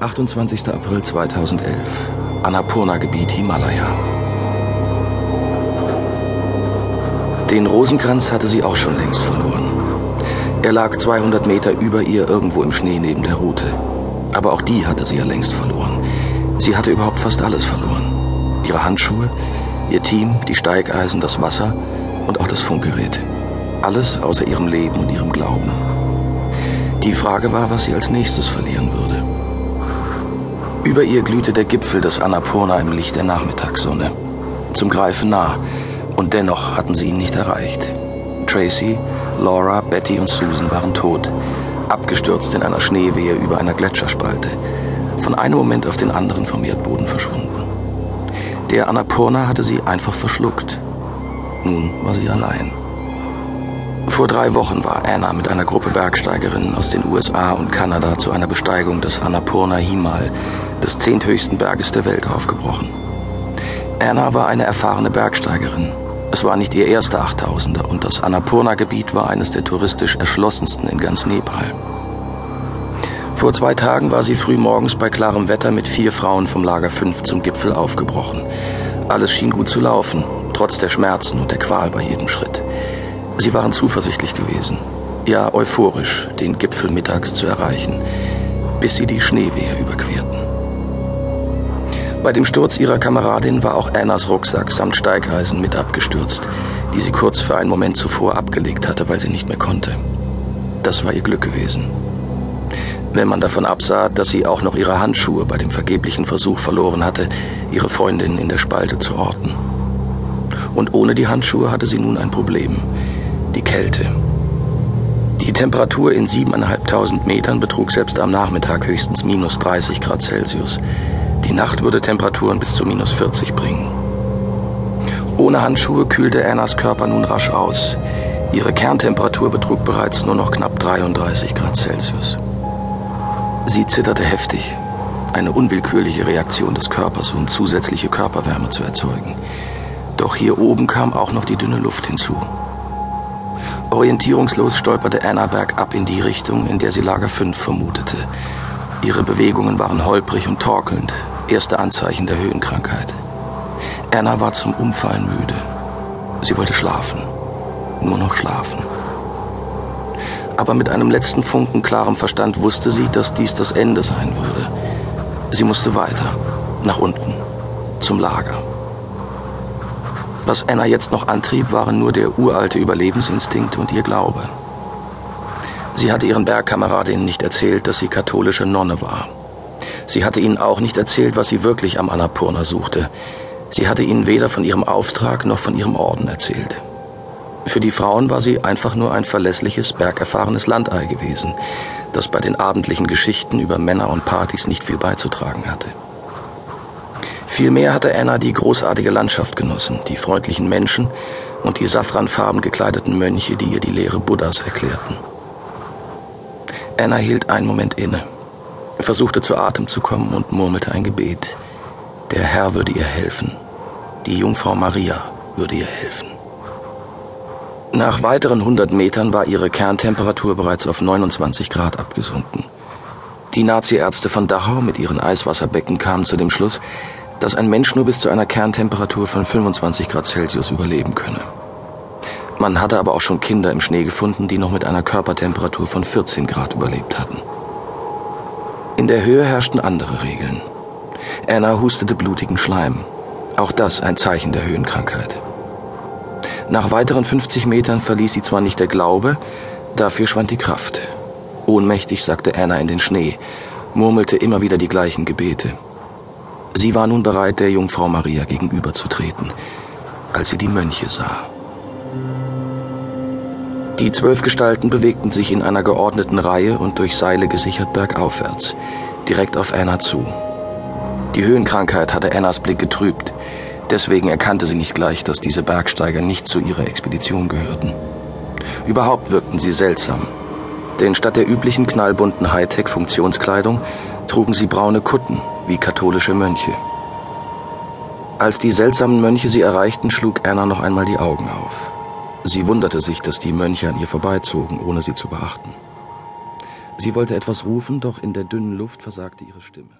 28. April 2011. Annapurna-Gebiet Himalaya. Den Rosenkranz hatte sie auch schon längst verloren. Er lag 200 Meter über ihr irgendwo im Schnee neben der Route. Aber auch die hatte sie ja längst verloren. Sie hatte überhaupt fast alles verloren. Ihre Handschuhe, ihr Team, die Steigeisen, das Wasser und auch das Funkgerät. Alles außer ihrem Leben und ihrem Glauben. Die Frage war, was sie als nächstes verlieren würde. Über ihr glühte der Gipfel des Annapurna im Licht der Nachmittagssonne. Zum Greifen nah. Und dennoch hatten sie ihn nicht erreicht. Tracy, Laura, Betty und Susan waren tot. Abgestürzt in einer Schneewehe über einer Gletscherspalte. Von einem Moment auf den anderen vom Erdboden verschwunden. Der Annapurna hatte sie einfach verschluckt. Nun war sie allein. Vor drei Wochen war Anna mit einer Gruppe Bergsteigerinnen aus den USA und Kanada zu einer Besteigung des Annapurna Himal, des zehnthöchsten Berges der Welt, aufgebrochen. Anna war eine erfahrene Bergsteigerin. Es war nicht ihr erster Achttausender und das Annapurna-Gebiet war eines der touristisch erschlossensten in ganz Nepal. Vor zwei Tagen war sie früh morgens bei klarem Wetter mit vier Frauen vom Lager 5 zum Gipfel aufgebrochen. Alles schien gut zu laufen, trotz der Schmerzen und der Qual bei jedem Schritt. Sie waren zuversichtlich gewesen, ja euphorisch, den Gipfel mittags zu erreichen, bis sie die Schneewehe überquerten. Bei dem Sturz ihrer Kameradin war auch Annas Rucksack samt Steigeisen mit abgestürzt, die sie kurz für einen Moment zuvor abgelegt hatte, weil sie nicht mehr konnte. Das war ihr Glück gewesen. Wenn man davon absah, dass sie auch noch ihre Handschuhe bei dem vergeblichen Versuch verloren hatte, ihre Freundin in der Spalte zu orten. Und ohne die Handschuhe hatte sie nun ein Problem die Kälte. Die Temperatur in siebeneinhalbtausend Metern betrug selbst am Nachmittag höchstens minus 30 Grad Celsius. Die Nacht würde Temperaturen bis zu minus 40 bringen. Ohne Handschuhe kühlte Annas Körper nun rasch aus. Ihre Kerntemperatur betrug bereits nur noch knapp 33 Grad Celsius. Sie zitterte heftig, eine unwillkürliche Reaktion des Körpers, um zusätzliche Körperwärme zu erzeugen. Doch hier oben kam auch noch die dünne Luft hinzu. Orientierungslos stolperte Anna bergab in die Richtung, in der sie Lager 5 vermutete. Ihre Bewegungen waren holprig und torkelnd, erste Anzeichen der Höhenkrankheit. Anna war zum Umfallen müde. Sie wollte schlafen, nur noch schlafen. Aber mit einem letzten Funken klarem Verstand wusste sie, dass dies das Ende sein würde. Sie musste weiter, nach unten, zum Lager. Was Anna jetzt noch antrieb, waren nur der uralte Überlebensinstinkt und ihr Glaube. Sie hatte ihren Bergkameradinnen nicht erzählt, dass sie katholische Nonne war. Sie hatte ihnen auch nicht erzählt, was sie wirklich am Annapurna suchte. Sie hatte ihnen weder von ihrem Auftrag noch von ihrem Orden erzählt. Für die Frauen war sie einfach nur ein verlässliches, bergerfahrenes Landei gewesen, das bei den abendlichen Geschichten über Männer und Partys nicht viel beizutragen hatte. Vielmehr hatte Anna die großartige Landschaft genossen, die freundlichen Menschen und die safranfarben gekleideten Mönche, die ihr die Lehre Buddhas erklärten. Anna hielt einen Moment inne, versuchte zu Atem zu kommen und murmelte ein Gebet. Der Herr würde ihr helfen. Die Jungfrau Maria würde ihr helfen. Nach weiteren 100 Metern war ihre Kerntemperatur bereits auf 29 Grad abgesunken. Die Naziärzte von Dachau mit ihren Eiswasserbecken kamen zu dem Schluss, dass ein Mensch nur bis zu einer Kerntemperatur von 25 Grad Celsius überleben könne. Man hatte aber auch schon Kinder im Schnee gefunden, die noch mit einer Körpertemperatur von 14 Grad überlebt hatten. In der Höhe herrschten andere Regeln. Anna hustete blutigen Schleim. Auch das ein Zeichen der Höhenkrankheit. Nach weiteren 50 Metern verließ sie zwar nicht der Glaube, dafür schwand die Kraft. Ohnmächtig sackte Anna in den Schnee, murmelte immer wieder die gleichen Gebete. Sie war nun bereit, der Jungfrau Maria gegenüberzutreten, als sie die Mönche sah. Die zwölf Gestalten bewegten sich in einer geordneten Reihe und durch Seile gesichert bergaufwärts, direkt auf Anna zu. Die Höhenkrankheit hatte Annas Blick getrübt, deswegen erkannte sie nicht gleich, dass diese Bergsteiger nicht zu ihrer Expedition gehörten. Überhaupt wirkten sie seltsam, denn statt der üblichen knallbunten Hightech-Funktionskleidung trugen sie braune Kutten wie katholische Mönche. Als die seltsamen Mönche sie erreichten, schlug Anna noch einmal die Augen auf. Sie wunderte sich, dass die Mönche an ihr vorbeizogen, ohne sie zu beachten. Sie wollte etwas rufen, doch in der dünnen Luft versagte ihre Stimme.